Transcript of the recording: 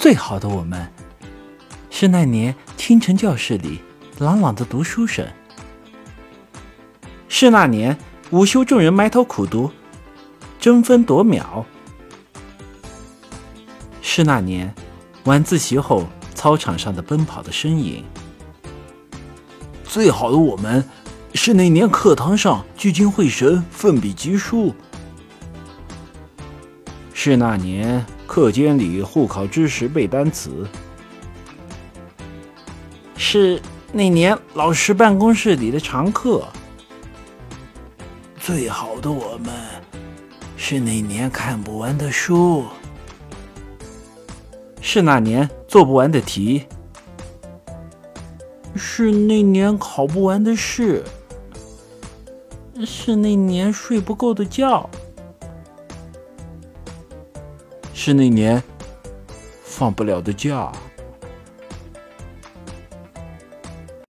最好的我们，是那年清晨教室里朗朗的读书声；是那年午休众人埋头苦读，争分夺秒；是那年晚自习后操场上的奔跑的身影。最好的我们，是那年课堂上聚精会神、奋笔疾书；是那年课间里互考知识、背单词；是那年老师办公室里的常客。最好的我们，是那年看不完的书；是那年做不完的题。是那年考不完的试，是那年睡不够的觉，是那年放不了的假。